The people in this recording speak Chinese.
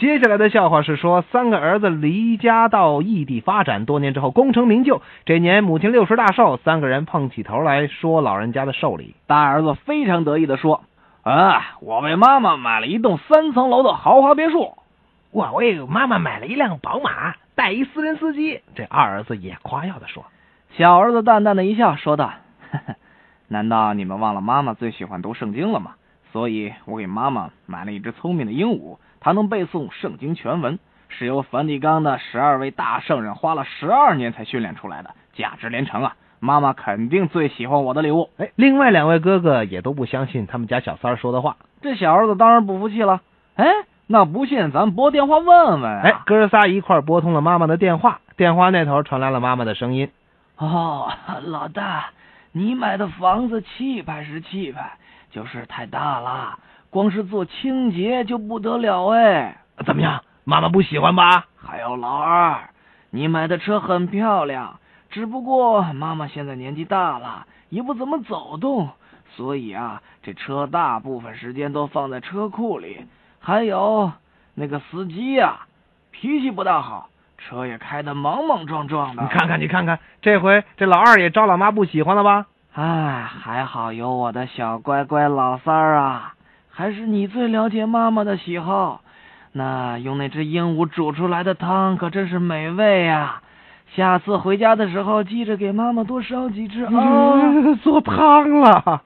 接下来的笑话是说，三个儿子离家到异地发展，多年之后功成名就。这年母亲六十大寿，三个人碰起头来说老人家的寿礼。大儿子非常得意地说：“啊，我为妈妈买了一栋三层楼的豪华别墅。我为妈妈买了一辆宝马，带一私人司机。”这二儿子也夸耀地说。小儿子淡淡的一笑，说道：“呵呵，难道你们忘了妈妈最喜欢读圣经了吗？所以我给妈妈买了一只聪明的鹦鹉。”它能背诵圣经全文，是由梵蒂冈的十二位大圣人花了十二年才训练出来的，价值连城啊！妈妈肯定最喜欢我的礼物。哎，另外两位哥哥也都不相信他们家小三儿说的话。这小儿子当然不服气了。哎，那不信咱拨电话问问啊！哎，哥仨一块拨通了妈妈的电话，电话那头传来了妈妈的声音：“哦，老大，你买的房子气派是气派，就是太大了。”光是做清洁就不得了哎，怎么样？妈妈不喜欢吧？还有老二，你买的车很漂亮，只不过妈妈现在年纪大了，也不怎么走动，所以啊，这车大部分时间都放在车库里。还有那个司机呀，脾气不大好，车也开得莽莽撞撞的。你看看，你看看，这回这老二也招老妈不喜欢了吧？哎，还好有我的小乖乖老三儿啊。还是你最了解妈妈的喜好，那用那只鹦鹉煮出来的汤可真是美味呀！下次回家的时候记着给妈妈多烧几只啊！做汤了。